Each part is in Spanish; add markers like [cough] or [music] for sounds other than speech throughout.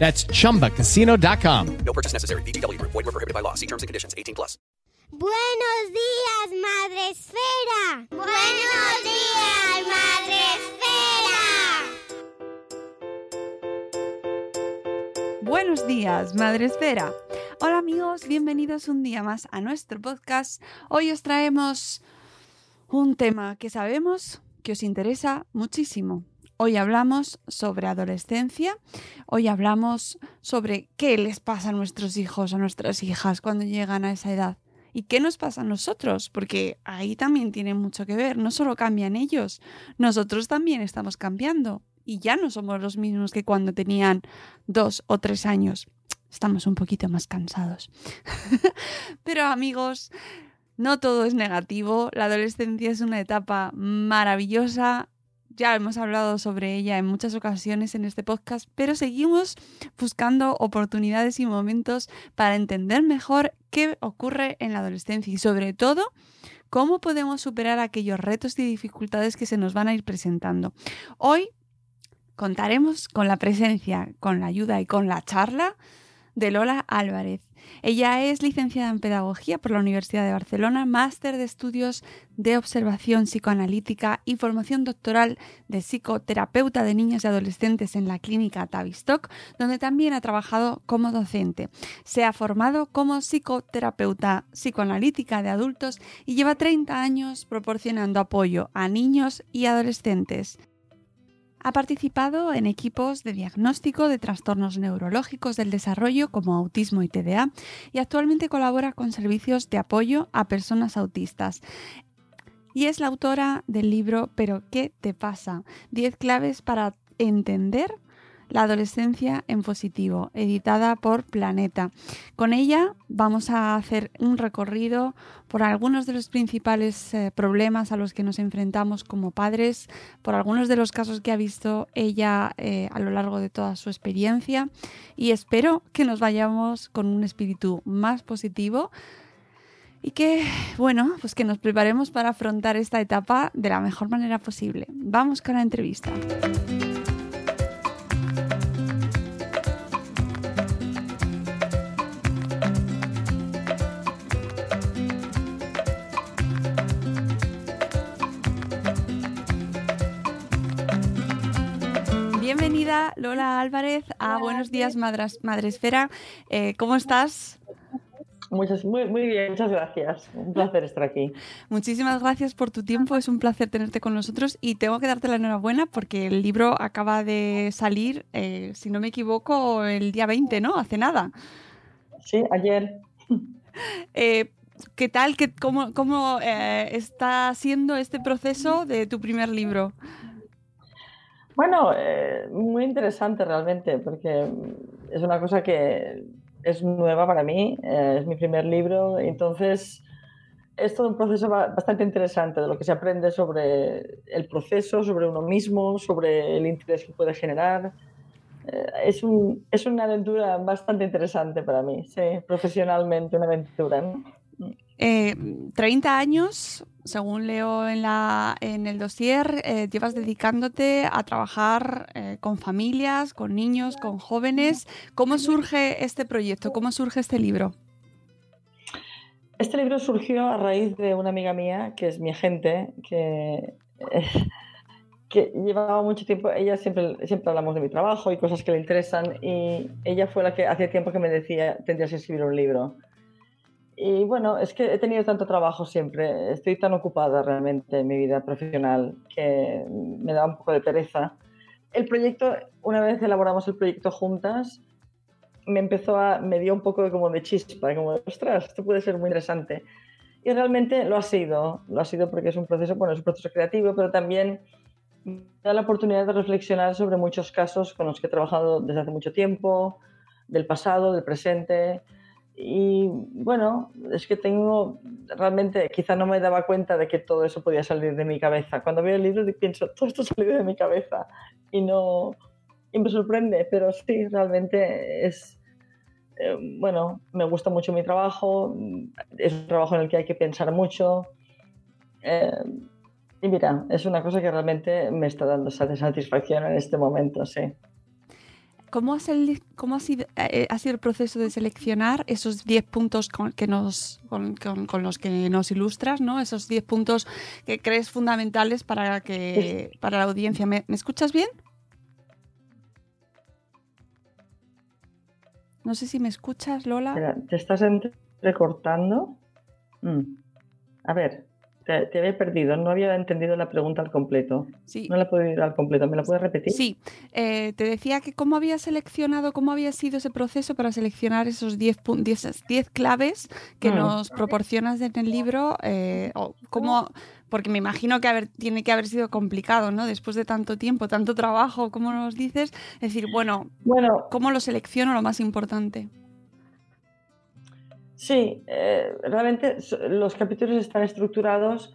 That's chumbacasino.com. No purchase necessary. VGW Group. Void were prohibited by law. See terms and conditions. 18 plus. Buenos días, Madre Esfera. Buenos días, Madre Esfera. Buenos días, Madre Esfera. Hola amigos, bienvenidos un día más a nuestro podcast. Hoy os traemos un tema que sabemos que os interesa muchísimo. Hoy hablamos sobre adolescencia, hoy hablamos sobre qué les pasa a nuestros hijos, a nuestras hijas cuando llegan a esa edad. ¿Y qué nos pasa a nosotros? Porque ahí también tiene mucho que ver. No solo cambian ellos, nosotros también estamos cambiando. Y ya no somos los mismos que cuando tenían dos o tres años. Estamos un poquito más cansados. [laughs] Pero amigos, no todo es negativo. La adolescencia es una etapa maravillosa ya hemos hablado sobre ella en muchas ocasiones en este podcast, pero seguimos buscando oportunidades y momentos para entender mejor qué ocurre en la adolescencia y sobre todo cómo podemos superar aquellos retos y dificultades que se nos van a ir presentando. Hoy contaremos con la presencia, con la ayuda y con la charla de Lola Álvarez. Ella es licenciada en Pedagogía por la Universidad de Barcelona, máster de estudios de observación psicoanalítica y formación doctoral de psicoterapeuta de niños y adolescentes en la clínica Tavistock, donde también ha trabajado como docente. Se ha formado como psicoterapeuta psicoanalítica de adultos y lleva 30 años proporcionando apoyo a niños y adolescentes. Ha participado en equipos de diagnóstico de trastornos neurológicos del desarrollo como autismo y TDA y actualmente colabora con servicios de apoyo a personas autistas. Y es la autora del libro Pero ¿qué te pasa? 10 claves para entender la adolescencia en positivo, editada por Planeta. Con ella vamos a hacer un recorrido por algunos de los principales eh, problemas a los que nos enfrentamos como padres, por algunos de los casos que ha visto ella eh, a lo largo de toda su experiencia y espero que nos vayamos con un espíritu más positivo y que, bueno, pues que nos preparemos para afrontar esta etapa de la mejor manera posible. Vamos con la entrevista. Bienvenida Lola Álvarez a Buenos Días Madresfera. Eh, ¿Cómo estás? Muchas, muy, muy bien, muchas gracias. Un placer estar aquí. Muchísimas gracias por tu tiempo, es un placer tenerte con nosotros y tengo que darte la enhorabuena porque el libro acaba de salir, eh, si no me equivoco, el día 20, ¿no? Hace nada. Sí, ayer. Eh, ¿Qué tal? ¿Qué, ¿Cómo, cómo está siendo este proceso de tu primer libro? Bueno, eh, muy interesante realmente, porque es una cosa que es nueva para mí, eh, es mi primer libro, entonces es todo un proceso bastante interesante de lo que se aprende sobre el proceso, sobre uno mismo, sobre el interés que puede generar. Eh, es, un, es una aventura bastante interesante para mí, sí, profesionalmente una aventura. 30 años, según leo en, el dossier, eh, llevas dedicándote a trabajar eh, con familias, con niños, con jóvenes. ¿Cómo surge este proyecto? ¿Cómo surge este libro? Este libro surgió a raíz de una amiga mía, que es mi agente, que, [laughs] que llevaba mucho tiempo, ella siempre, siempre hablamos de mi trabajo y cosas que le interesan, y ella fue la que hace tiempo que me decía, tendrías que escribir un libro Y bueno, es que he tenido tanto trabajo siempre, estoy tan ocupada realmente en mi vida profesional que me da un poco de pereza. El proyecto, una vez elaboramos el proyecto juntas, me empezó a, me dio un poco como de chispa, como de, ostras, esto puede ser muy interesante. Y realmente lo ha sido, lo ha sido porque es un proceso, bueno, es un proceso creativo, pero también da la oportunidad de reflexionar sobre muchos casos con los que he trabajado desde hace mucho tiempo, del pasado, del presente. Y bueno, es que tengo, realmente quizá no me daba cuenta de que todo eso podía salir de mi cabeza. Cuando veo el libro pienso, todo esto salido de mi cabeza y no, y me sorprende, pero sí, realmente es, eh, bueno, me gusta mucho mi trabajo, es un trabajo en el que hay que pensar mucho. Eh, y mira, es una cosa que realmente me está dando satisfacción en este momento, sí. ¿Cómo, cómo ha, sido, eh, ha, sido, el proceso de seleccionar esos 10 puntos con, que nos, con, con, los que nos ilustras, ¿no? esos 10 puntos que crees fundamentales para, que, para la audiencia? ¿Me, ¿Me escuchas bien? No sé si me escuchas, Lola. ¿Te estás recortando? Mm. A ver, te, había perdido, no había entendido la pregunta al completo. Sí. No la puedo ir al completo, ¿me la puedes repetir? Sí, eh, te decía que cómo había seleccionado, cómo había sido ese proceso para seleccionar esos 10 claves que mm. nos proporcionas en el libro, eh, o cómo, porque me imagino que haber, tiene que haber sido complicado, ¿no? Después de tanto tiempo, tanto trabajo, como nos dices, decir, bueno, bueno ¿cómo lo selecciono lo más importante? Sí, eh, realmente los capítulos están estructurados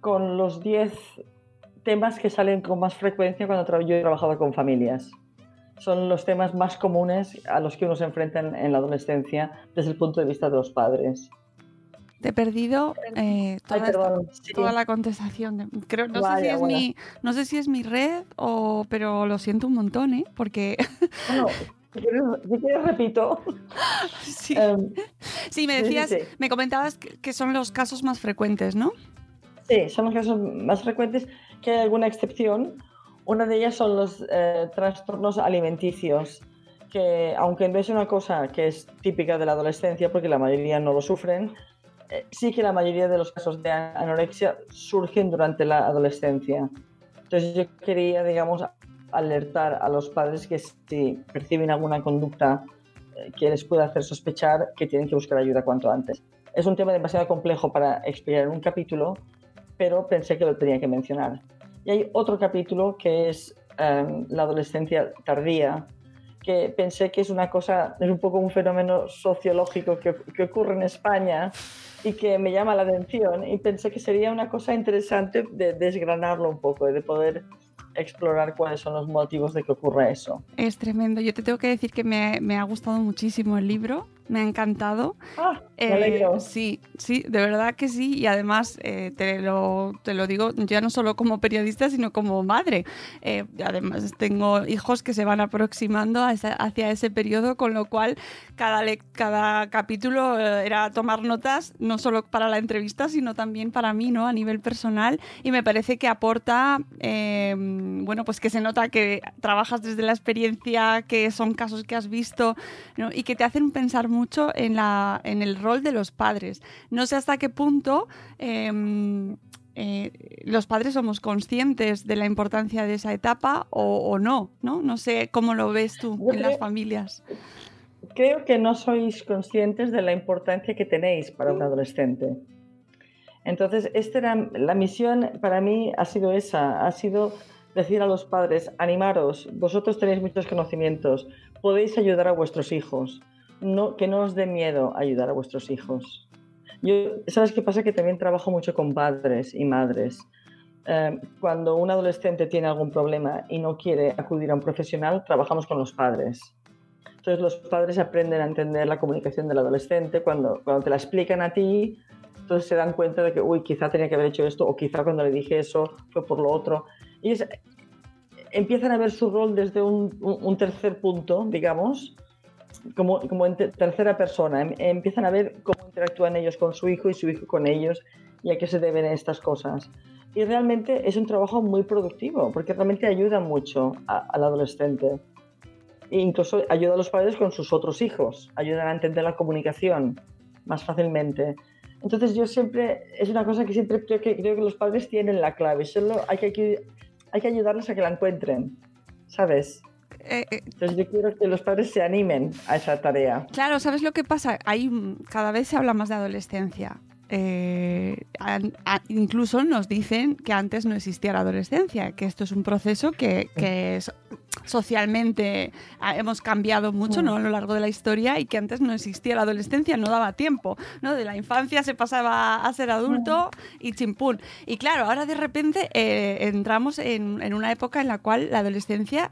con los 10 temas que salen con más frecuencia cuando yo he trabajado con familias. Son los temas más comunes a los que uno se enfrenta en, la adolescencia desde el punto de vista de los padres. Te he perdido eh, toda, la contestación. Creo, no, sé si es mi, no sé si es mi red, o, pero lo siento un montón, ¿eh? Porque... [laughs] Si quieres, repito. [laughs] Sí. Em, sí, me decías, me comentabas que son los casos más frecuentes, ¿no? Sí, son los casos más frecuentes, que hay alguna excepción. Una de ellas son los eh, trastornos alimenticios, que aunque no es una cosa que es típica de la adolescencia, porque la mayoría no lo sufren, eh, sí que la mayoría de los casos de anorexia surgen durante la adolescencia. Entonces yo quería, digamos, alertar a los padres que si perciben alguna conducta eh, que les pueda hacer sospechar que tienen que buscar ayuda cuanto antes. Es un tema demasiado complejo para explicar en un capítulo, pero pensé que lo tenía que mencionar. Y hay otro capítulo que es em, la adolescencia tardía, que pensé que es una cosa, es un poco un fenómeno sociológico que, que ocurre en España y que me llama la atención y pensé que sería una cosa interesante de desgranarlo un poco, de poder explorar cuáles son los motivos de que ocurra eso. Es tremendo. Yo te tengo que decir que me, me ha gustado muchísimo el libro me ha encantado. Ah, eh, sí, sí, de verdad que sí. Y además, eh, te, lo, te lo digo ya no solo como periodista, sino como madre. Eh, además, tengo hijos que se van aproximando hacia ese periodo, con lo cual cada, cada capítulo era tomar notas, no solo para la entrevista, sino también para mí, ¿no? A nivel personal. Y me parece que aporta, bueno, pues que se nota que trabajas desde la experiencia, que son casos que has visto, y que te hacen pensar mucho mucho en, la, en el rol de los padres. No sé hasta qué punto em, eh, los padres somos conscientes de la importancia de esa etapa o, no, no, no. sé cómo lo ves tú en las familias. Creo que no sois conscientes de la importancia que tenéis para un adolescente. Entonces, esta era, la misión para mí ha sido esa, ha sido decir a los padres, animaros, vosotros tenéis muchos conocimientos, podéis ayudar a vuestros hijos que no os dé miedo ayudar a vuestros hijos. Yo, ¿Sabes qué pasa? Que también trabajo mucho con padres y madres. Eh, cuando un adolescente tiene algún problema y no quiere acudir a un profesional, trabajamos con los padres. Entonces los padres aprenden a entender la comunicación del adolescente cuando, cuando te la explican a ti, entonces se dan cuenta de que, uy, quizá tenía que haber hecho esto o quizá cuando le dije eso fue por lo otro. Y empiezan a ver su rol desde un, un tercer punto, digamos, como, como en tercera persona, em, empiezan a ver cómo interactúan ellos con su hijo y su hijo con ellos y a qué se deben estas cosas. Y realmente es un trabajo muy productivo porque realmente ayuda mucho al adolescente. E incluso ayuda a los padres con sus otros hijos, ayudan a entender la comunicación. más fácilmente. Entonces yo siempre, es una cosa que siempre creo que, creo que los padres tienen la clave, solo hay que, hay que ayudarles a que la encuentren, ¿sabes? Eh, eh, Entonces yo quiero que los padres se animen a esa tarea. claro, ¿sabes lo que pasa? Hay, mm, cada vez se habla más de adolescencia. Eh, an- a- incluso nos dicen que antes no existía la adolescencia, que esto es un proceso que, que es- socialmente ah, hemos cambiado mucho ¿no? a lo largo de la historia y que antes no existía la adolescencia, no daba tiempo. ¿no? De la infancia se pasaba a ser adulto y chimpún. Y claro, ahora de repente eh, entramos en, en una época en la cual la adolescencia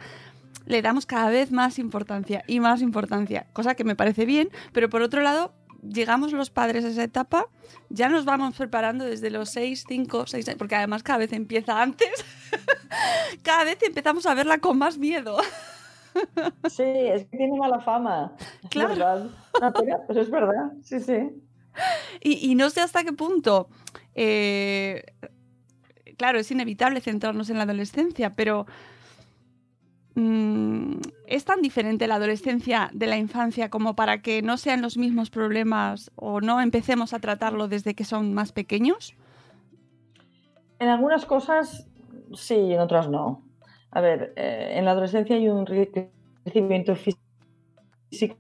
le damos cada vez más importancia y más importancia, cosa que me parece bien, pero por otro lado, llegamos los padres a esa etapa, ya nos vamos preparando desde los 6, 5, 6 años, porque además cada vez empieza antes, [laughs] cada vez empezamos a verla con más miedo. [laughs] Sí, es que tiene mala fama. Es Claro. verdad. Una pena, pero es verdad. Sí, sí. Y, y no sé hasta qué punto, eh, claro, es inevitable centrarnos en la adolescencia, pero mm, ¿es tan diferente la adolescencia de la infancia como para que no sean los mismos problemas o no empecemos a tratarlo desde que son más pequeños? En algunas cosas sí en otras no. A ver, eh, en la adolescencia hay un re- crecimiento físico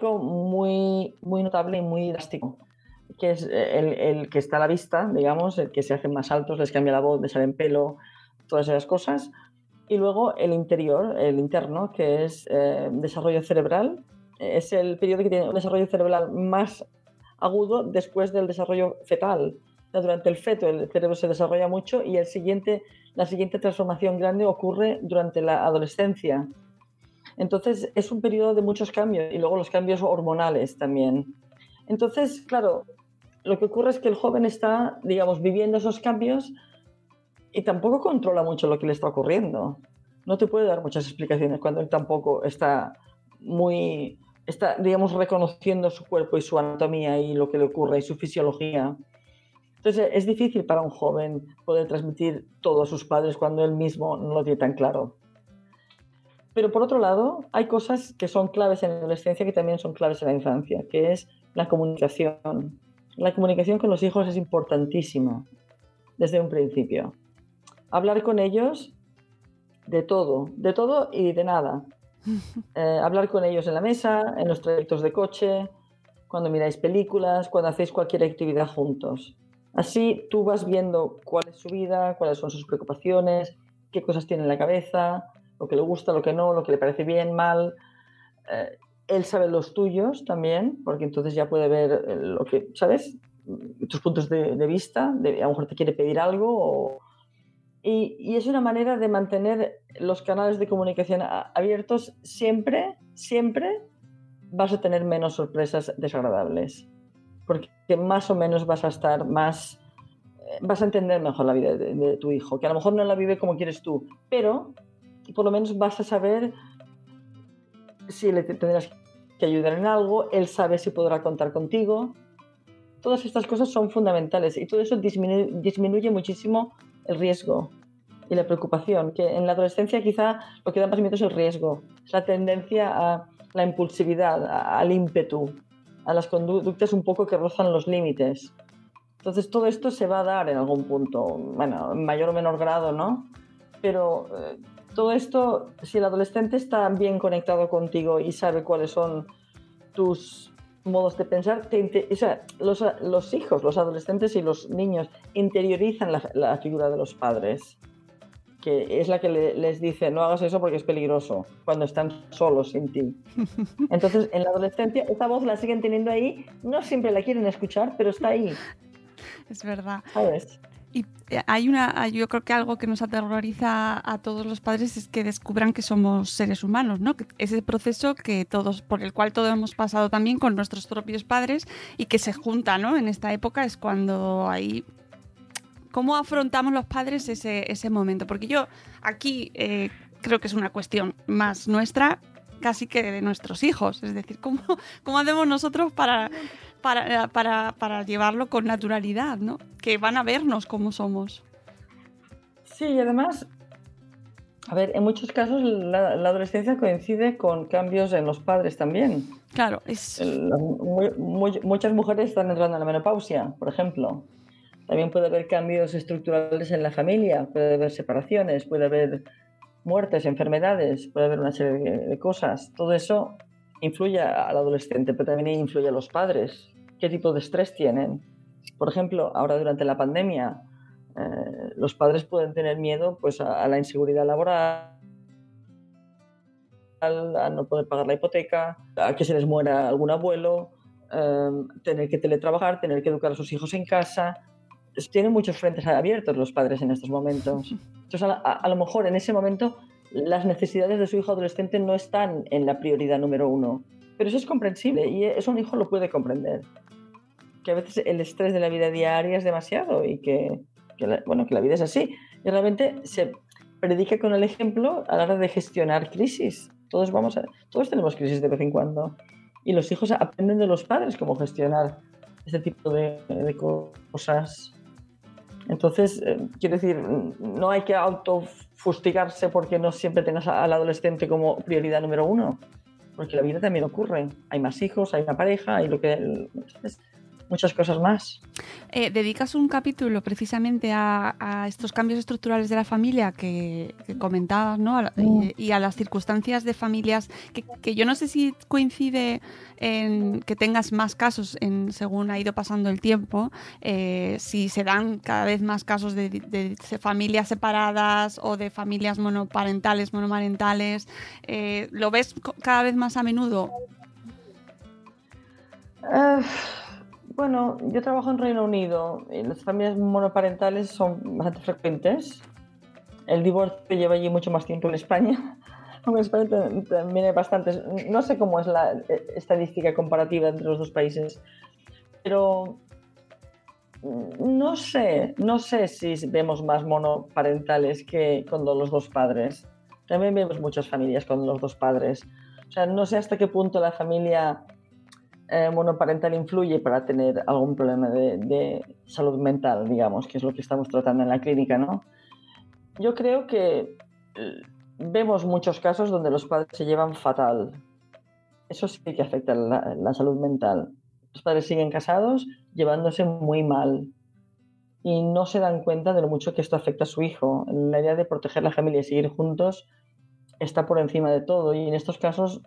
muy, muy notable y muy drástico, que es eh, el, el que está a la vista, digamos, el que se hacen más altos, les cambia la voz, les salen pelo, todas esas cosas. Y luego el interior, el interno, que es eh, desarrollo cerebral. Es el periodo que tiene un desarrollo cerebral más agudo después del desarrollo fetal. Durante el feto el cerebro se desarrolla mucho y el siguiente, la siguiente transformación grande ocurre durante la adolescencia. Entonces es un periodo de muchos cambios y luego los cambios hormonales también. Entonces, claro, lo que ocurre es que el joven está, digamos, viviendo esos cambios y tampoco controla mucho lo que le está ocurriendo. No te puede dar muchas explicaciones cuando él tampoco está muy, está, digamos, reconociendo su cuerpo y su anatomía y lo que le ocurre y su fisiología. Entonces es difícil para un joven poder transmitir todo a sus padres cuando él mismo no lo tiene tan claro. Pero por otro lado, hay cosas que son claves en la adolescencia que también son claves en la infancia, que es la comunicación. La comunicación con los hijos es importantísima desde un principio. Hablar con ellos de todo, de todo y de nada. [laughs] Eh, hablar con ellos en la mesa, en los trayectos de coche, cuando miráis películas, cuando hacéis cualquier actividad juntos. Así tú vas viendo cuál es su vida, cuáles son sus preocupaciones, qué cosas tiene en la cabeza, lo que le gusta, lo que no, lo que le parece bien, mal. Eh, él sabe los tuyos también, porque entonces ya puede ver eh, lo que, ¿sabes? Tus puntos de, de vista, de, a lo mejor te quiere pedir algo. o- y, y es una manera de mantener los canales de comunicación abiertos siempre, siempre vas a tener menos sorpresas desagradables. Porque más o menos vas a estar más eh, vas a entender mejor la vida de, de tu hijo, que a lo mejor no la vive como quieres tú, pero por lo menos vas a saber si le te- tendrás que ayudar en algo, él sabe si podrá contar contigo. Todas estas cosas son fundamentales y todo eso disminu- disminuye muchísimo el riesgo y la preocupación, que en la adolescencia quizá lo que da más es el riesgo, es la tendencia a la impulsividad, al ímpetu, a las conductas un poco que rozan los límites. Entonces todo esto se va a dar en algún punto, bueno, en mayor o menor grado, ¿no? Pero eh, todo esto, si el adolescente está bien conectado contigo y sabe cuáles son tus modos de pensar, te o sea, los, los hijos, los adolescentes y los niños interiorizan la, la figura de los padres, que es la que le- les dice, no hagas eso porque es peligroso, cuando están solos sin ti. [laughs] Entonces, en la adolescencia, esta voz la siguen teniendo ahí, no siempre la quieren escuchar, pero está ahí, Es verdad. ¿sabes? Y eh, hay una, hay- yo creo que algo que nos aterroriza a todos los padres es que descubran que somos seres humanos, ¿no? Ese proceso que todos, por el cual todos hemos pasado también con nuestros propios padres y que se junta, ¿no? En esta época es cuando ahí ¿Cómo afrontamos los padres ese, ese momento? Porque yo aquí eh, creo que es una cuestión más nuestra, casi que de nuestros hijos. Es decir, ¿cómo, cómo hacemos nosotros para, para, para, para llevarlo con naturalidad? ¿no? Que van a vernos como somos. Sí, y además, A ver, en muchos casos la, la adolescencia coincide con cambios en los padres también. Claro, es... El- muchas mujeres están entrando en la menopausia, por ejemplo. También puede haber cambios estructurales en la familia, puede haber separaciones, puede haber muertes, enfermedades, puede haber una serie de, de cosas. Todo eso influye al adolescente, pero también influye a los padres. ¿Qué tipo de estrés tienen? Por ejemplo, ahora durante la pandemia, eh, los padres pueden tener miedo pues, a, a la inseguridad laboral, a no poder pagar la hipoteca, a que se les muera algún abuelo, eh, tener que teletrabajar, tener que educar a sus hijos en casa. Tienen muchos frentes abiertos los padres en estos momentos. [laughs] Entonces, a, a- a lo mejor en ese momento las necesidades de su hijo adolescente no están en la prioridad número uno. Pero eso es comprensible y eso un hijo lo puede comprender. Que a veces el estrés de la vida diaria es demasiado y que, que la, bueno, que la vida es así. Y realmente se predica con el ejemplo a la hora de gestionar crisis. Todos, vamos a, todos tenemos crisis de vez en cuando. Y los hijos aprenden de los padres cómo gestionar este tipo de, de cosas. Entonces, eh, quiero decir, no hay que autofustigarse porque no siempre tengas al adolescente como prioridad número uno, porque la vida también ocurre. Hay más hijos, hay una pareja, hay lo que, ¿sabes? Muchas cosas más. Eh, dedicas un capítulo precisamente a, a estos cambios estructurales de la familia que, que comentabas, ¿no? A la- y, y a las circunstancias de familias que, que yo no sé si coincide en que tengas más casos en, según ha ido pasando el tiempo, eh, si se dan cada vez más casos de, familias separadas o de familias monoparentales, monomarentales. eh, ¿Lo ves cada vez más a menudo? Eh, bueno, yo trabajo en Reino Unido y las familias monoparentales son bastante frecuentes. El divorcio lleva allí mucho más tiempo en España. [laughs] En España ta- también hay bastantes. No sé cómo es la eh, estadística comparativa entre los dos países, pero mm, no sé, no sé si vemos más monoparentales que con los dos padres. También vemos muchas familias con los dos padres. O sea, no sé hasta qué punto la familia eh, monoparental influye para tener algún problema de, de salud mental, digamos, que es lo que estamos tratando en la clínica, ¿no? Yo creo que eh, vemos muchos casos donde los padres se llevan fatal. Eso sí que afecta la, la salud mental. Los padres siguen casados llevándose muy mal y no se dan cuenta de lo mucho que esto afecta a su hijo. La idea de proteger la familia y seguir juntos está por encima de todo y en estos casos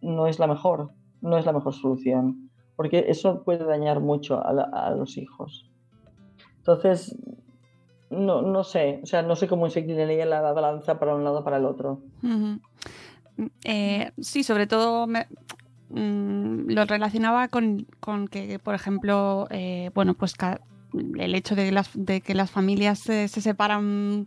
no es la mejor, no es la mejor solución, porque eso puede dañar mucho a, la- a los hijos. Entonces, no, no sé, o sea, no sé cómo inclinaría la balanza para un lado o para el otro. Eh, sí, sobre todo me- mm, lo relacionaba con, con que, por ejemplo, eh, bueno, pues ca- el hecho de, las, de que las familias se, se separan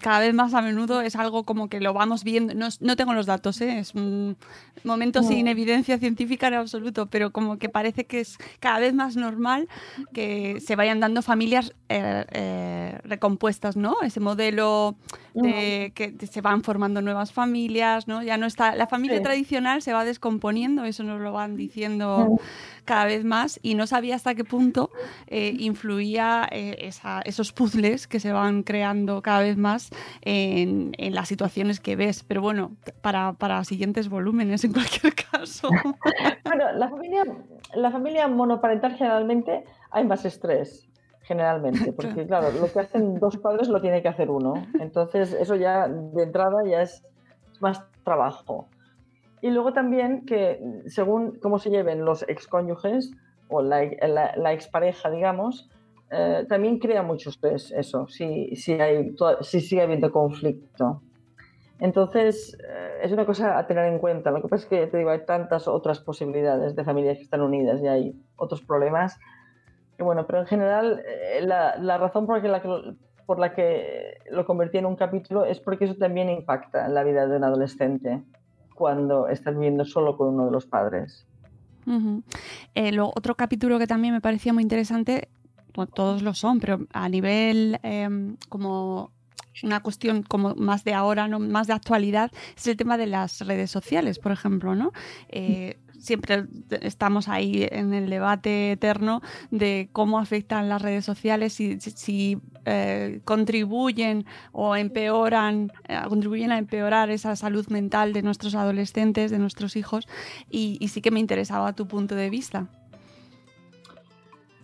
cada vez más a menudo es algo como que lo vamos viendo. No, no tengo los datos, ¿eh? es un momento sin evidencia científica en absoluto, pero como que parece que es cada vez más normal que se vayan dando familias eh, eh, recompuestas, ¿no? Ese modelo de que se van formando nuevas familias, ¿no? Ya no está la familia Sí. tradicional se va descomponiendo, eso nos lo van diciendo cada vez más y no sabía hasta qué punto eh, influía eh, esa- esos puzzles que se van creando cada vez más en, en las situaciones que ves. Pero bueno, para, para siguientes volúmenes en cualquier [laughs] caso. Bueno, la familia, la familia monoparental generalmente hay más estrés, generalmente, [laughs] porque claro, lo que hacen dos padres lo tiene que hacer uno. Entonces, eso ya de entrada ya es más trabajo. Y luego también que según cómo se lleven los excónyuges o la, la, la expareja, digamos, eh, también crea mucho estrés eso, si, si, hay, si sigue habiendo conflicto. Entonces, eh, es una cosa a tener en cuenta. Lo que pasa es que, te digo, hay tantas otras posibilidades de familias que están unidas y hay otros problemas. Y bueno, pero en general, eh, la, la razón por la, que, por la que lo convertí en un capítulo es porque eso también impacta en la vida de un adolescente cuando estás viviendo solo con uno de los padres. Lo- otro capítulo que también me parecía muy interesante, bueno, todos lo son, pero a nivel em, como una cuestión como más de ahora, ¿no? más de actualidad, es el tema de las redes sociales, por ejemplo, ¿no? Eh, siempre estamos ahí en el debate eterno de cómo afectan las redes sociales, si, si eh, contribuyen o empeoran, eh, contribuyen a empeorar esa salud mental de nuestros adolescentes, de nuestros hijos, y, sí que me interesaba tu punto de vista.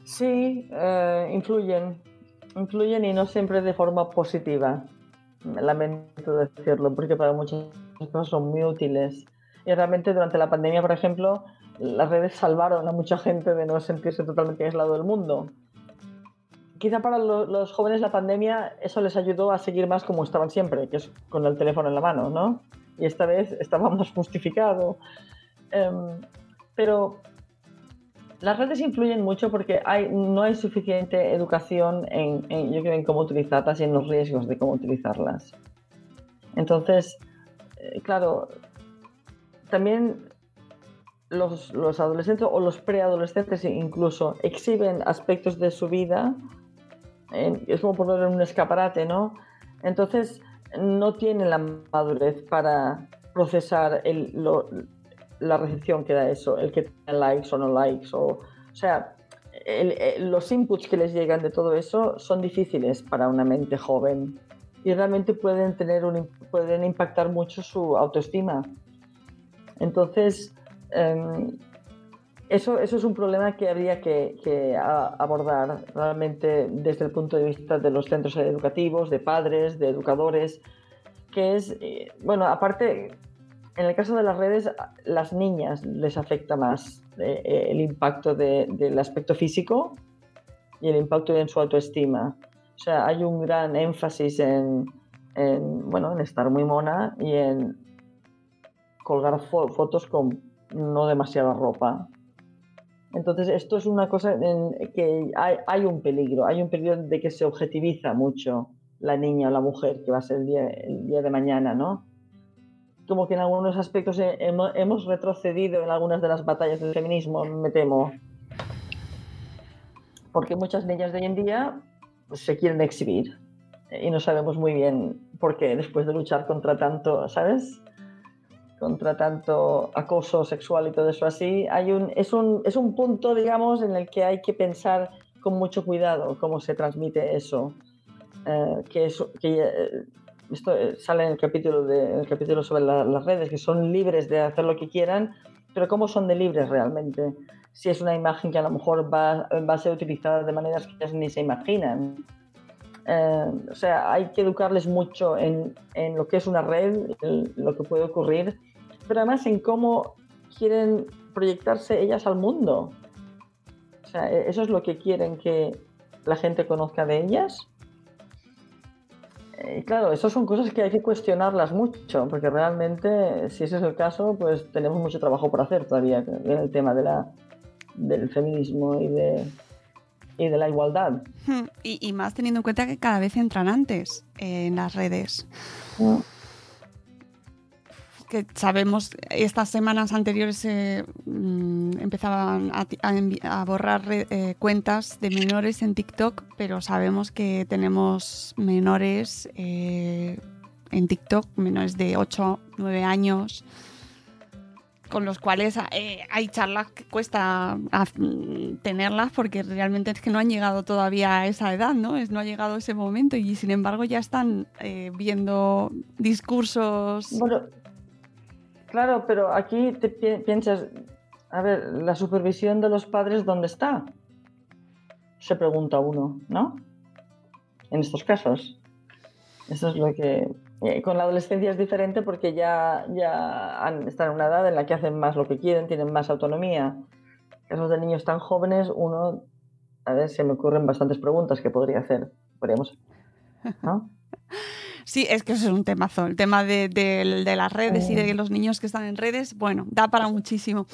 Sí, eh, influyen, influyen y no siempre de forma positiva. Lamento decirlo, porque para muchas cosas son muy útiles. Y realmente durante la pandemia, por ejemplo, las redes salvaron a mucha gente de no sentirse totalmente aislado del mundo. Quizá para lo- los jóvenes la pandemia eso les ayudó a seguir más como estaban siempre, que es con el teléfono en la mano, ¿no? Y esta vez estaba [laughs] más justificado. Em, pero las redes influyen mucho porque hay, no hay suficiente educación en, en- yo creo, en cómo utilizarlas y en los riesgos de cómo utilizarlas. Entonces, eh, claro, también los, adolescentes o los preadolescentes incluso exhiben aspectos de su vida, es como ponerlo en un escaparate, ¿no? Entonces, no tienen la madurez para procesar la recepción que da eso, el que tenga likes o no likes, o, sea, el- los inputs que les llegan de todo eso son difíciles para una mente joven y realmente pueden tener un, pueden impactar mucho su autoestima. Entonces, em, eso, eso es un problema que habría que, abordar realmente desde el punto de vista de los centros educativos, de padres, de educadores, que es, eh, bueno, aparte, en el caso de las redes, las niñas les afecta más eh, eh, el impacto de- del aspecto físico y el impacto en su autoestima. O sea, hay un gran énfasis en, bueno, en estar muy mona y en colgar fo- fotos con no demasiada ropa. Entonces, esto es una cosa en que hay, un peligro, hay un peligro de que se objetiviza mucho la niña o la mujer que va a ser el día, de mañana, ¿no? Como que en algunos aspectos he- hemo- hemos retrocedido en algunas de las batallas del feminismo, me temo. Porque muchas niñas de hoy en día pues, se quieren exhibir y no sabemos muy bien por qué después de luchar contra tanto, ¿sabes? Contra tanto acoso sexual y todo eso así, hay un, es, un, es un punto, digamos, en el que hay que pensar con mucho cuidado cómo se transmite eso. Eh, que es, que, eh, esto eh, sale en el capítulo, de, en el capítulo sobre la- las redes, que son libres de hacer lo que quieran, pero ¿cómo son de libres realmente? Si es una imagen que a lo mejor va, va a ser utilizada de maneras que ellas ni se imaginan. Eh, o sea, hay que educarles mucho en, en lo que es una red, en lo que puede ocurrir, pero además en cómo quieren proyectarse ellas al mundo. O sea, e- eso es lo que quieren que la gente conozca de ellas. Eh, claro, esas son cosas que hay que cuestionarlas mucho, porque realmente, si ese es el caso, pues tenemos mucho trabajo por hacer todavía en el tema de la, del feminismo y de, y de la igualdad. Hmm, Y, y más teniendo en cuenta que cada vez entran antes en las redes. Que sabemos, estas semanas anteriores eh, mm, empezaban a, a a borrar eh, cuentas de menores en TikTok, pero sabemos que tenemos menores eh, en TikTok, menores de 8, 9 años, con los cuales eh, hay charlas que cuesta mm, tenerlas porque realmente es que no han llegado todavía a esa edad, ¿no? Es, no ha llegado ese momento y sin embargo ya están eh, viendo discursos. Claro, pero aquí te pi- piensas, a ver, la supervisión de los padres, ¿dónde está? Se pregunta uno, ¿no? En estos casos. Eso es lo que... eh, Con la adolescencia es diferente porque ya, ya han- están en una edad en la que hacen más lo que quieren, tienen más autonomía. En de niños tan jóvenes, uno, a ver, se me ocurren bastantes preguntas que podría hacer. Podríamos, ¿no? [laughs] Sí, es que eso es un temazo. El tema de, de- de las redes y de los niños que están en redes, bueno, da para muchísimo.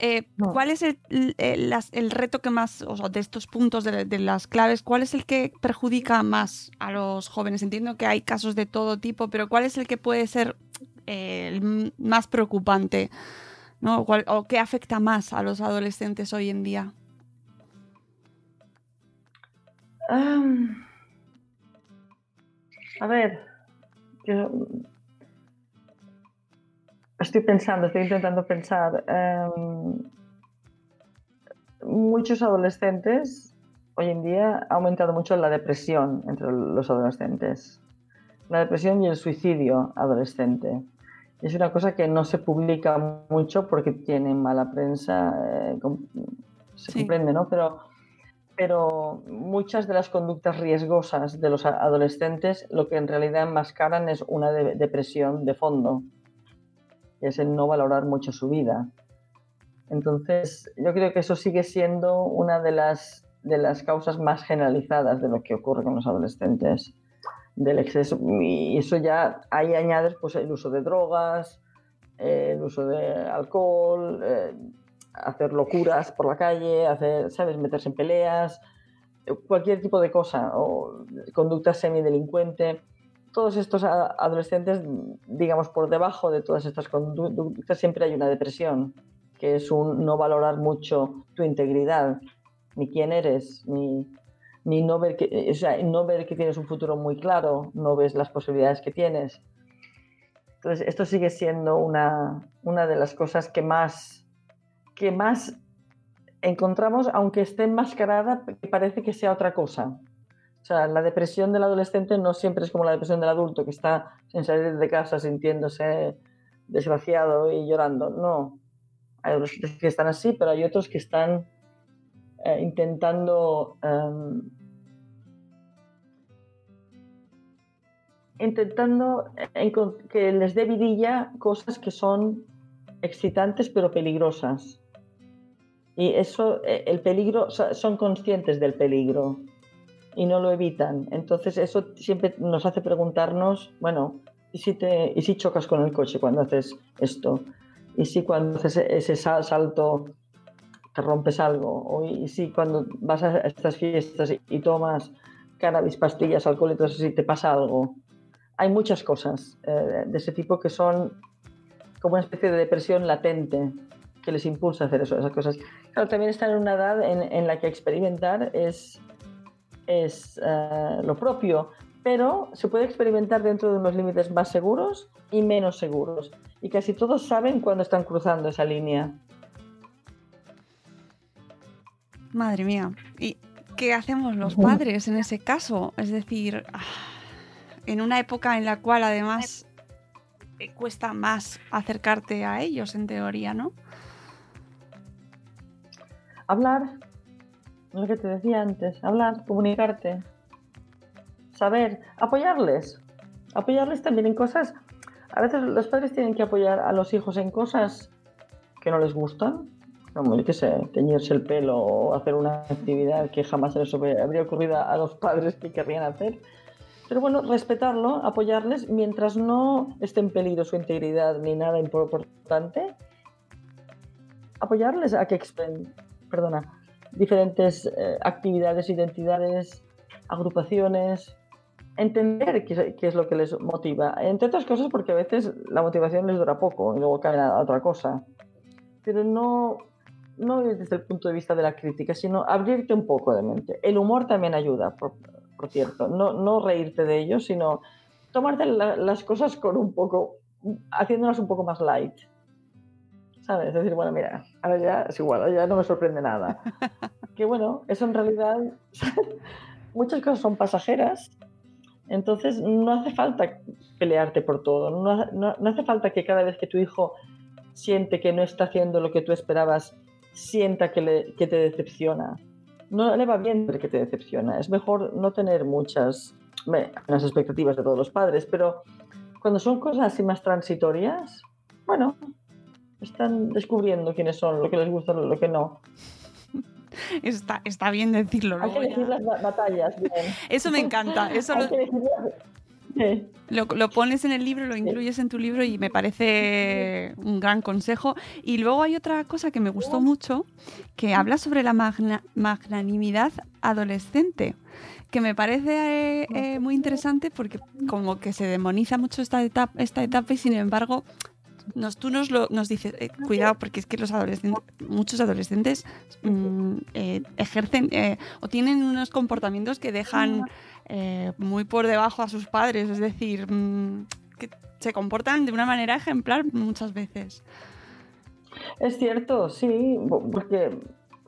Eh, No. ¿Cuál es el, el- las- el reto que más, o sea, de estos puntos de, de las claves, cuál es el que perjudica más a los jóvenes? Entiendo que hay casos de todo tipo, pero ¿cuál es el que puede ser eh, el más preocupante? ¿no? ¿Cuál- ¿O qué afecta más a los adolescentes hoy en día? A ver, Estoy pensando, estoy intentando pensar. em, muchos adolescentes, hoy en día ha aumentado mucho la depresión entre los adolescentes. La depresión y el suicidio adolescente. Es una cosa que no se publica mucho porque tiene mala prensa, eh, se Sí. comprende, ¿no? Pero, pero muchas de las conductas riesgosas de los adolescentes lo que en realidad enmascaran es una de- depresión de fondo, que es el no valorar mucho su vida. Entonces, yo creo que eso sigue siendo una de las, de las causas más generalizadas de lo que ocurre con los adolescentes, del exceso. Y eso ya ahí añades pues, el uso de drogas, el uso de alcohol, eh, hacer locuras por la calle, hacer, ¿sabes? meterse en peleas, eh, cualquier tipo de cosa, o conducta semidelincuente. Todos estos adolescentes, digamos, por debajo de todas estas conductas siempre hay una depresión que es un no valorar mucho tu integridad, ni quién eres, ni, ni no, ver que, o sea, no ver que tienes un futuro muy claro, no ves las posibilidades que tienes. Entonces, esto sigue siendo una, una de las cosas que más, que más encontramos, aunque esté enmascarada, parece que sea otra cosa. O sea, la depresión del adolescente no siempre es como la depresión del adulto, que está sin salir de casa sintiéndose desgraciado y llorando. No, hay adolescentes que están así, pero hay otros que están eh, intentando em, intentando encon- que les dé vidilla cosas que son excitantes pero peligrosas. Y eso, eh, el peligro, son conscientes del peligro y no lo evitan. Entonces eso siempre nos hace preguntarnos, bueno, ¿y si, te, y si chocas con el coche cuando haces esto? ¿Y si cuando haces ese sal- salto te rompes algo? ¿O y si cuando vas a estas fiestas y, y tomas cannabis, pastillas, alcohol y todo eso, si te pasa algo? Hay muchas cosas eh, de ese tipo que son como una especie de depresión latente que les impulsa a hacer eso, esas cosas. Claro, también están en una edad en, en la que experimentar es, es eh, lo propio, pero se puede experimentar dentro de unos límites más seguros y menos seguros. Y casi todos saben cuando están cruzando esa línea. Madre mía. ¿Y qué hacemos los padres en ese caso? Es decir, ah, en una época en la cual además cuesta más acercarte a ellos, en teoría, ¿no? Hablar, lo que te decía antes, hablar, comunicarte, saber, apoyarles, apoyarles también en cosas. A veces los padres tienen que apoyar a los hijos en cosas que no les gustan, como yo teñirse el pelo o hacer una actividad que jamás les habría ocurrido a los padres que querrían hacer. Pero bueno, respetarlo, apoyarles mientras no esté en peligro su integridad ni nada importante. Apoyarles a que perdona, diferentes eh, actividades, identidades, agrupaciones, entender qué, qué es lo que les motiva. Entre otras cosas porque a veces la motivación les dura poco y luego caen a otra cosa. Pero no, no desde el punto de vista de la crítica, sino abrirte un poco de mente. El humor también ayuda, por, por cierto. No, no reírte de ello, sino tomarte la- las cosas con un poco, haciéndolas un poco más light. ¿Sabes? Es decir, bueno, mira, ahora ya es igual, ahora ya no me sorprende nada. [laughs] que bueno, eso en realidad, [laughs] muchas cosas son pasajeras, entonces no hace falta pelearte por todo, no, no- no hace falta que cada vez que tu hijo siente que no está haciendo lo que tú esperabas, sienta que, le- que te decepciona. No le va bien ver que te decepciona, es mejor no tener muchas las expectativas de todos los padres, pero cuando son cosas así más transitorias, bueno, están descubriendo quiénes son, lo que les gusta, lo que no. Está, está bien decirlo. Hay que ya. elegir las ba- batallas bien. Eso me encanta. [laughs] Eso Hay lo, que [laughs] Sí. lo, lo pones en el libro, lo incluyes en tu libro y me parece un gran consejo. Y luego hay otra cosa que me gustó mucho, que habla sobre la magna- magnanimidad adolescente, que me parece eh, eh, muy interesante porque como que se demoniza mucho esta etapa, esta etapa y sin embargo nos, tú nos, lo, nos dices, eh, cuidado porque es que los adolescentes, muchos adolescentes mm, eh, ejercen eh, o tienen unos comportamientos que dejan muy por debajo a sus padres, es decir, mm, que se comportan de una manera ejemplar muchas veces. Es cierto, sí, porque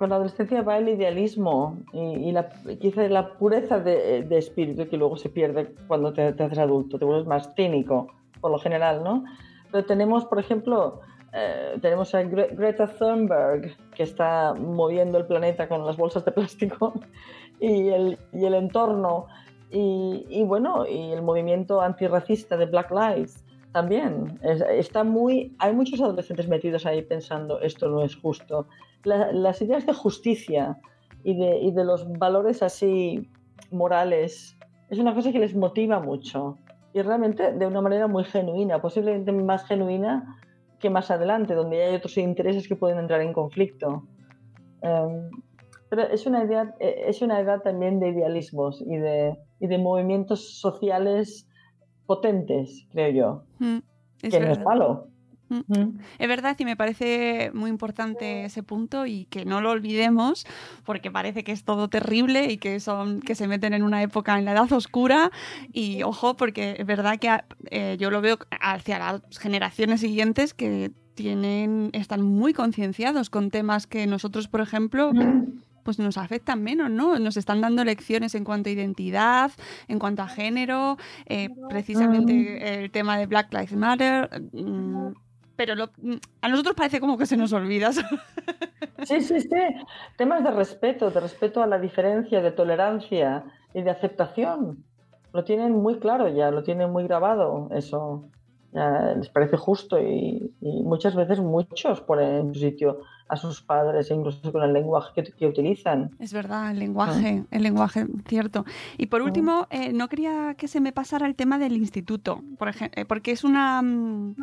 con la adolescencia va el idealismo y, la, quizá la pureza de, espíritu que luego se pierde cuando te, haces adulto, te vuelves más cínico, por lo general, ¿no? Pero tenemos, por ejemplo, eh, tenemos a Greta Thunberg, que está moviendo el planeta con las bolsas de plástico [laughs] y el, y el entorno, y, y, bueno, y el movimiento antirracista de Black Lives también. está muy, hay muchos adolescentes metidos ahí pensando esto no es justo. las ideas de justicia y de, y de, los valores así morales es una cosa que les motiva mucho y realmente de una manera muy genuina, posiblemente más genuina que más adelante, donde hay otros intereses que pueden entrar en conflicto. Em, pero es una, idea, es una edad también de idealismos y de, y de movimientos sociales potentes, creo yo. Mm, que no es malo. Es verdad y me parece muy importante ese punto y que no lo olvidemos porque parece que es todo terrible y que son que se meten en una época en la edad oscura. Y ojo porque es verdad que eh, yo lo veo hacia las generaciones siguientes que tienen están muy concienciados con temas que nosotros por ejemplo pues nos afectan menos, ¿no? Nos están dando lecciones en cuanto a identidad, en cuanto a género, eh, precisamente el tema de Black Lives Matter, mm, pero mm, a nosotros parece como que se nos olvida. [laughs] Sí, sí, sí. Temas de respeto, de respeto a la diferencia, de tolerancia y de aceptación. Lo tienen muy claro ya, lo tienen muy grabado eso. les parece justo y, muchas veces muchos ponen en sitio a sus padres, incluso con el lenguaje que, utilizan. Es verdad, el lenguaje, el lenguaje, cierto. Y por último, eh, no quería que se me pasara el tema del instituto, por ejemplo, eh, porque es una, mm,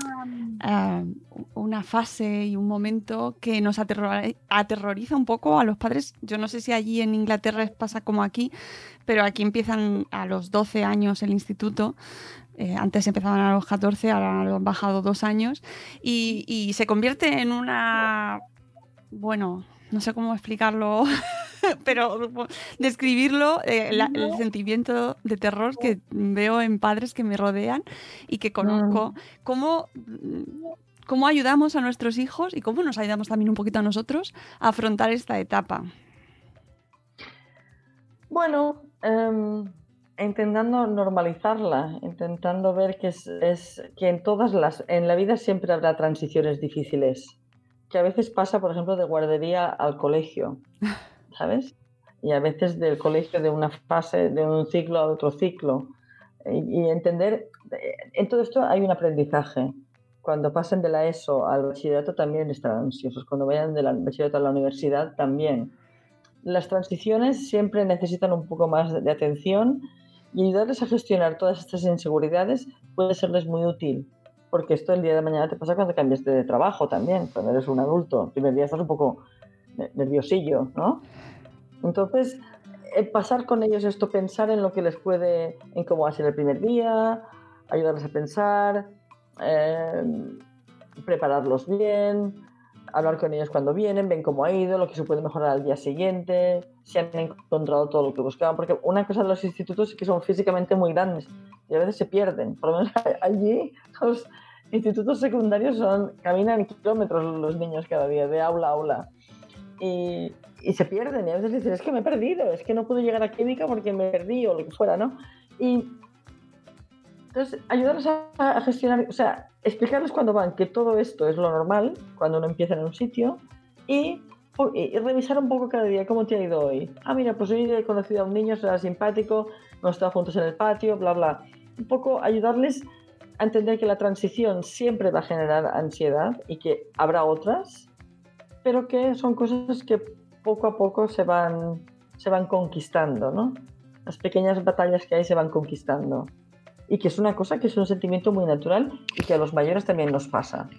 eh, una fase y un momento que nos aterroriza un poco a los padres. Yo no sé si allí en Inglaterra pasa como aquí, pero aquí empiezan a los 12 años el instituto. antes empezaban a los 14, ahora lo han bajado dos años, y, se convierte en una bueno, no sé cómo explicarlo, [laughs] pero describirlo, eh, el sentimiento de terror que veo en padres que me rodean y que conozco, mm. cómo, cómo ayudamos a nuestros hijos y cómo nos ayudamos también un poquito a nosotros a afrontar esta etapa. Bueno, em, intentando normalizarla, intentando ver que es, es, que en todas las, en la vida siempre habrá transiciones difíciles que a veces pasa, por ejemplo, de guardería al colegio, [laughs] ¿sabes? Y a veces del colegio de una fase, de un ciclo a otro ciclo. Y, entender, eh, en todo esto hay un aprendizaje. Cuando pasen de la ESO al bachillerato también estarán ansiosos. Cuando vayan del bachillerato a la universidad también. Las transiciones siempre necesitan un poco más de atención y ayudarles a gestionar todas estas inseguridades puede serles muy útil porque esto el día de mañana te pasa cuando cambias de trabajo también, cuando eres un adulto. El primer día estás un poco nerviosillo, ¿no? Entonces, pasar con ellos esto, pensar en lo que les puede, en cómo va a ser el primer día, ayudarles a pensar, em, prepararlos bien, hablar con ellos cuando vienen, ven cómo ha ido, lo que se puede mejorar al día siguiente, si han encontrado todo lo que buscaban, porque una cosa de los institutos es que son físicamente muy grandes y a veces se pierden. Por lo menos [laughs] allí los institutos secundarios son, caminan kilómetros los niños cada día, de aula a aula. Y, y, se pierden y a veces dicen, es que me he perdido, es que no puedo llegar a química porque me perdí o lo que fuera, ¿no? Y entonces, ayudarlos a, gestionar, o sea, explicarles cuando van que todo esto es lo normal, cuando uno empieza en un sitio, y, y, revisar un poco cada día cómo te ha ido hoy. Ah, mira, pues hoy he conocido a un niño, será simpático, hemos estado juntos en el patio, bla, bla un poco ayudarles a entender que la transición siempre va a generar ansiedad y que habrá otras, pero que son cosas que poco a poco se van, se van conquistando, ¿no? Las pequeñas batallas que hay se van conquistando. Y que es una cosa que es un sentimiento muy natural y que a los mayores también nos pasa.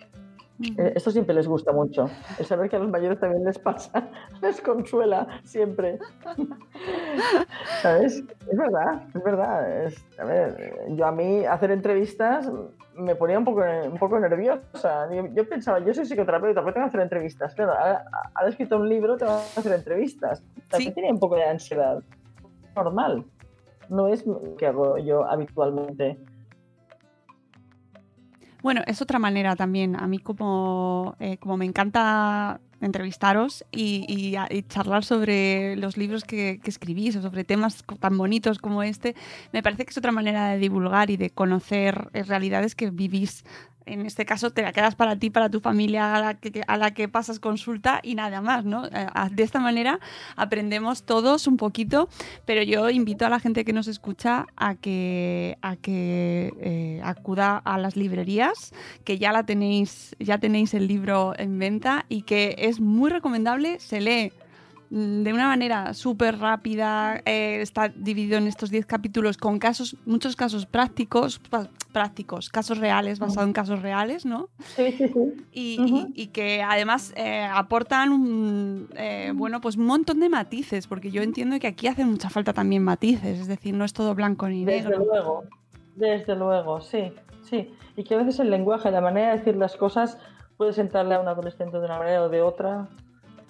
Eh, esto siempre les gusta mucho. El saber que a los mayores también les pasa, [laughs] les consuela siempre. ¿Sabes? Es verdad, es verdad. a ver, yo a mí hacer entrevistas me ponía un poco, un poco nerviosa. Yo, pensaba, yo soy psicoterapeuta, pero tengo que hacer entrevistas. Claro, ha escrito un libro, tengo que hacer entrevistas. También tenía un poco de ansiedad. Normal. No es lo que hago yo habitualmente. Bueno, es otra manera también. A mí como, eh, como me encanta entrevistaros y, y, charlar sobre los libros que, escribís o sobre temas tan bonitos como este, me parece que es otra manera de divulgar y de conocer realidades que vivís en este caso te la quedas para ti, para tu familia a la que, pasas consulta y nada más, ¿no? Eh, de esta manera aprendemos todos un poquito, pero yo invito a la gente que nos escucha a que, eh, acuda a las librerías, que ya la tenéis, ya tenéis el libro en venta y que es muy recomendable, se lee de una manera súper rápida, eh, está dividido en estos 10 capítulos con casos, muchos casos prácticos, prácticos, casos reales, basados en casos reales, ¿no? Sí, sí, sí. Y, uh -huh. y, y que además eh, aportan un, eh, bueno, pues un montón de matices, porque yo entiendo que aquí hacen mucha falta también matices, es decir, no es todo blanco ni negro. Desde luego, desde luego, sí, sí. Y que a veces el lenguaje, la manera de decir las cosas puede sentarle a un adolescente de una manera o de otra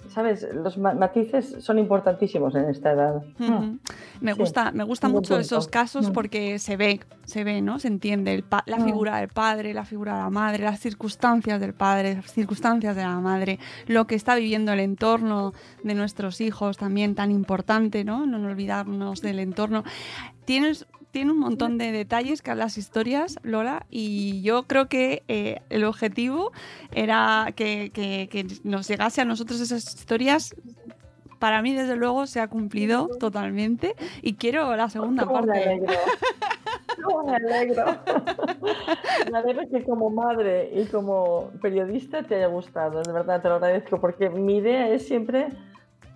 ¿sabes? Los matices son importantísimos en esta edad. Uh -huh. Me sí. gusta, me gusta mucho punto. esos casos porque se ve, se ve, ¿no? Se entiende el la figura del padre, la figura de la madre, las circunstancias del padre, las circunstancias de la madre, lo que está viviendo el entorno de nuestros hijos también tan importante, ¿no? No olvidarnos del entorno. Tienes tiene un montón de detalles que las historias, Lola, y yo creo que eh, el objetivo era que, que, que, nos llegase a nosotros esas historias. Para mí, desde luego, se ha cumplido totalmente y quiero la segunda ¿Cómo parte. Me alegro? ¿Cómo me alegro? me alegro que como madre y como periodista te haya gustado, de verdad te lo agradezco, porque mi idea es siempre,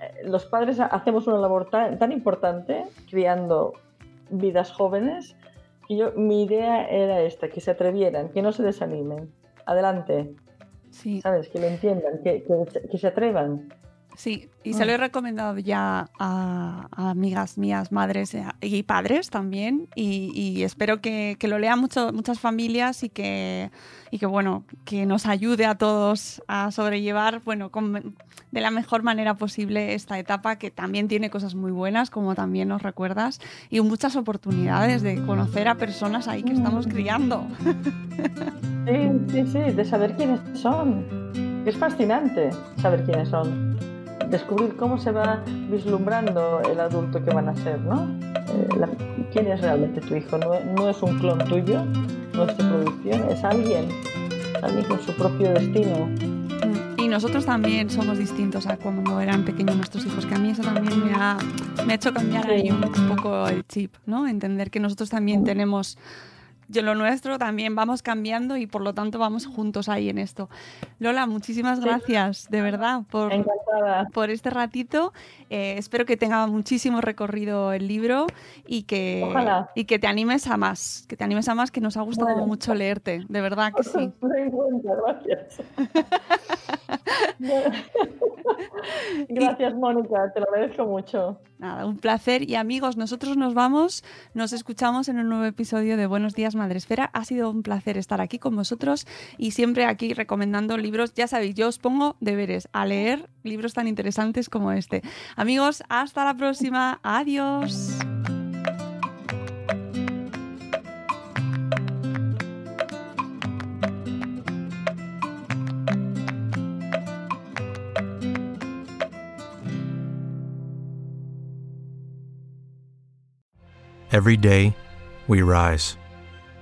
eh, los padres hacemos una labor tan, tan importante criando vidas jóvenes. Y yo, mi idea era esta, que se atrevieran, que no se desanimen. Adelante. Sí. ¿Sabes? Que lo entiendan, que, que, que se atrevan. Sí, y se lo he recomendado ya a, a amigas mías, madres y padres también, y, y espero que, que, lo lean mucho, muchas familias y que, y que, bueno, que nos ayude a todos a sobrellevar, bueno, con, de la mejor manera posible esta etapa que también tiene cosas muy buenas, como también nos recuerdas, y muchas oportunidades de conocer a personas ahí que estamos criando. Sí, sí, sí, de saber quiénes son. Es fascinante saber quiénes son descubrir cómo se va vislumbrando el adulto que van a ser, ¿no? Eh, la, ¿Quién es realmente tu hijo? No, no, es un clon tuyo, no es tu producción, es alguien, alguien con su propio destino. Y nosotros también somos distintos a cuando eran pequeños nuestros hijos, que a mí eso también me ha, me ha hecho cambiar ahí un poco el chip, ¿no? Entender que nosotros también tenemos yo lo nuestro también vamos cambiando y por lo tanto vamos juntos ahí en esto. Lola, muchísimas gracias de verdad por, por este ratito. Eh, espero que tenga muchísimo recorrido el libro y que, Ojalá. y que te animes a más, que te animes a más, que nos ha gustado bueno. mucho leerte, de verdad que sí. [laughs] Gracias. [laughs] Gracias, Mónica, te lo agradezco mucho. Nada, un placer. Y amigos, nosotros nos vamos, nos escuchamos en un nuevo episodio de Buenos Días Madresfera. Ha sido un placer estar aquí con vosotros y siempre aquí recomendando libros. Ya sabéis, yo os pongo deberes a leer libros tan interesantes como este. Amigos, hasta la próxima. Adiós. Every day, we rise,